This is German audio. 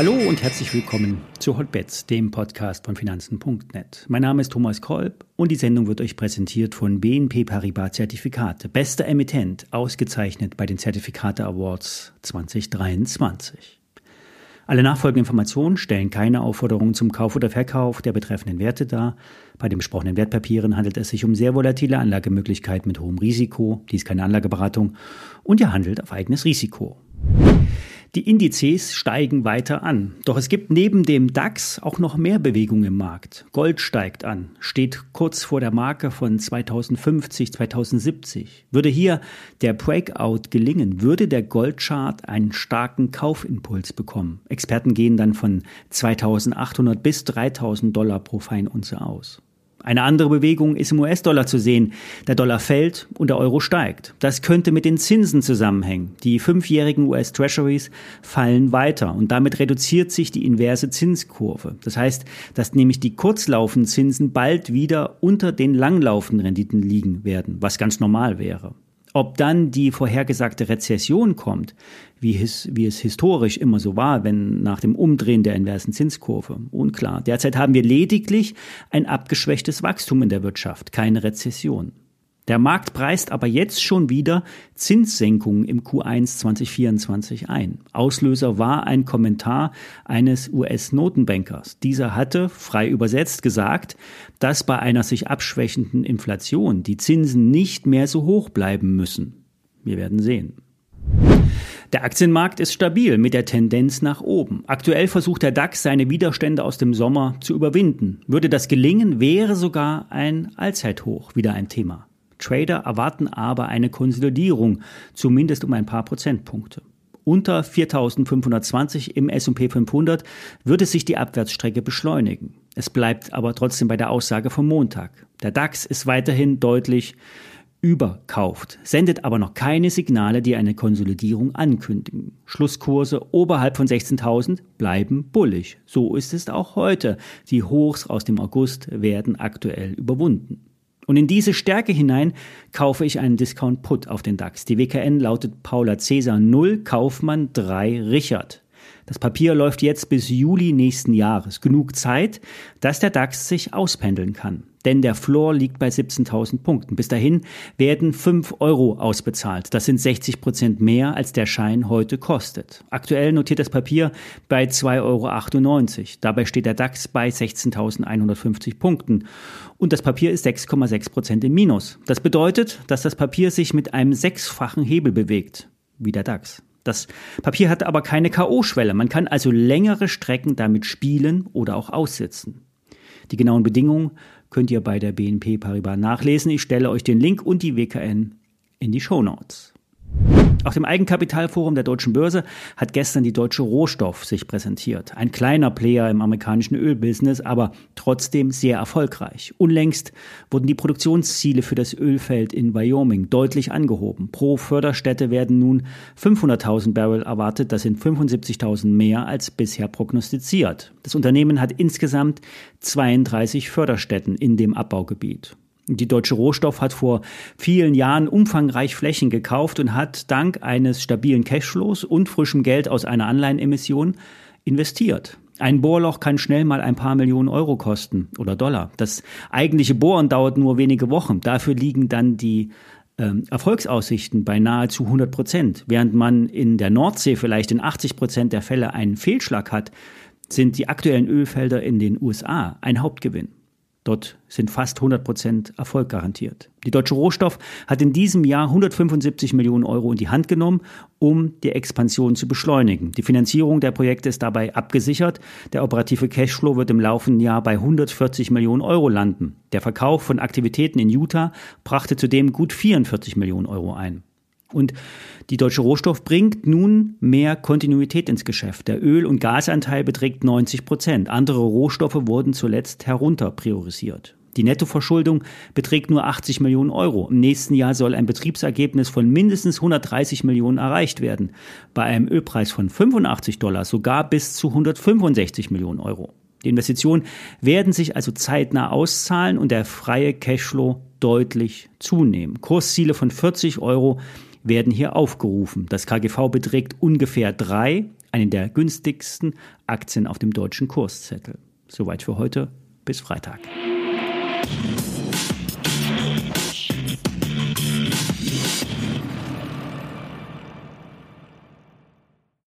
Hallo und herzlich willkommen zu Hotbets, dem Podcast von Finanzen.net. Mein Name ist Thomas Kolb und die Sendung wird euch präsentiert von BNP Paribas Zertifikate. Bester Emittent, ausgezeichnet bei den Zertifikate Awards 2023. Alle nachfolgenden Informationen stellen keine Aufforderung zum Kauf oder Verkauf der betreffenden Werte dar. Bei den besprochenen Wertpapieren handelt es sich um sehr volatile Anlagemöglichkeiten mit hohem Risiko. Dies keine Anlageberatung und ihr handelt auf eigenes Risiko. Die Indizes steigen weiter an. Doch es gibt neben dem DAX auch noch mehr Bewegung im Markt. Gold steigt an, steht kurz vor der Marke von 2050, 2070. Würde hier der Breakout gelingen, würde der Goldchart einen starken Kaufimpuls bekommen. Experten gehen dann von 2800 bis 3000 Dollar pro Feinunze aus. Eine andere Bewegung ist im US-Dollar zu sehen. Der Dollar fällt und der Euro steigt. Das könnte mit den Zinsen zusammenhängen. Die fünfjährigen US-Treasuries fallen weiter und damit reduziert sich die inverse Zinskurve. Das heißt, dass nämlich die kurzlaufenden Zinsen bald wieder unter den langlaufenden Renditen liegen werden, was ganz normal wäre. Ob dann die vorhergesagte Rezession kommt, wie, his, wie es historisch immer so war, wenn nach dem Umdrehen der inversen Zinskurve, unklar. Derzeit haben wir lediglich ein abgeschwächtes Wachstum in der Wirtschaft, keine Rezession. Der Markt preist aber jetzt schon wieder Zinssenkungen im Q1 2024 ein. Auslöser war ein Kommentar eines US-Notenbankers. Dieser hatte, frei übersetzt, gesagt, dass bei einer sich abschwächenden Inflation die Zinsen nicht mehr so hoch bleiben müssen. Wir werden sehen. Der Aktienmarkt ist stabil mit der Tendenz nach oben. Aktuell versucht der DAX seine Widerstände aus dem Sommer zu überwinden. Würde das gelingen, wäre sogar ein Allzeithoch wieder ein Thema. Trader erwarten aber eine Konsolidierung, zumindest um ein paar Prozentpunkte. Unter 4520 im S&P 500 würde sich die Abwärtsstrecke beschleunigen. Es bleibt aber trotzdem bei der Aussage vom Montag. Der DAX ist weiterhin deutlich überkauft, sendet aber noch keine Signale, die eine Konsolidierung ankündigen. Schlusskurse oberhalb von 16.000 bleiben bullig. So ist es auch heute. Die Hochs aus dem August werden aktuell überwunden. Und in diese Stärke hinein kaufe ich einen Discount Put auf den DAX. Die WKN lautet Paula Cäsar 0, Kaufmann 3, Richard. Das Papier läuft jetzt bis Juli nächsten Jahres. Genug Zeit, dass der DAX sich auspendeln kann. Denn der Floor liegt bei 17.000 Punkten. Bis dahin werden 5 Euro ausbezahlt. Das sind 60 Prozent mehr, als der Schein heute kostet. Aktuell notiert das Papier bei 2,98 Euro. Dabei steht der DAX bei 16.150 Punkten. Und das Papier ist 6,6 Prozent im Minus. Das bedeutet, dass das Papier sich mit einem sechsfachen Hebel bewegt. Wie der DAX. Das Papier hat aber keine K.O.-Schwelle. Man kann also längere Strecken damit spielen oder auch aussitzen. Die genauen Bedingungen könnt ihr bei der BNP Paribas nachlesen. Ich stelle euch den Link und die WKN in die Show Notes. Auf dem Eigenkapitalforum der Deutschen Börse hat gestern die Deutsche Rohstoff sich präsentiert. Ein kleiner Player im amerikanischen Ölbusiness, aber trotzdem sehr erfolgreich. Unlängst wurden die Produktionsziele für das Ölfeld in Wyoming deutlich angehoben. Pro Förderstätte werden nun 500.000 Barrel erwartet. Das sind 75.000 mehr als bisher prognostiziert. Das Unternehmen hat insgesamt 32 Förderstätten in dem Abbaugebiet. Die Deutsche Rohstoff hat vor vielen Jahren umfangreich Flächen gekauft und hat dank eines stabilen Cashflows und frischem Geld aus einer Anleihenemission investiert. Ein Bohrloch kann schnell mal ein paar Millionen Euro kosten oder Dollar. Das eigentliche Bohren dauert nur wenige Wochen. Dafür liegen dann die ähm, Erfolgsaussichten bei nahezu 100 Prozent. Während man in der Nordsee vielleicht in 80 Prozent der Fälle einen Fehlschlag hat, sind die aktuellen Ölfelder in den USA ein Hauptgewinn. Dort sind fast 100 Prozent Erfolg garantiert. Die Deutsche Rohstoff hat in diesem Jahr 175 Millionen Euro in die Hand genommen, um die Expansion zu beschleunigen. Die Finanzierung der Projekte ist dabei abgesichert. Der operative Cashflow wird im laufenden Jahr bei 140 Millionen Euro landen. Der Verkauf von Aktivitäten in Utah brachte zudem gut 44 Millionen Euro ein. Und die Deutsche Rohstoff bringt nun mehr Kontinuität ins Geschäft. Der Öl- und Gasanteil beträgt 90 Prozent. Andere Rohstoffe wurden zuletzt herunter priorisiert. Die Nettoverschuldung beträgt nur 80 Millionen Euro. Im nächsten Jahr soll ein Betriebsergebnis von mindestens 130 Millionen erreicht werden. Bei einem Ölpreis von 85 Dollar sogar bis zu 165 Millionen Euro. Die Investitionen werden sich also zeitnah auszahlen und der freie Cashflow deutlich zunehmen. Kursziele von 40 Euro werden hier aufgerufen. Das KGV beträgt ungefähr drei, einen der günstigsten Aktien auf dem deutschen Kurszettel. Soweit für heute. Bis Freitag.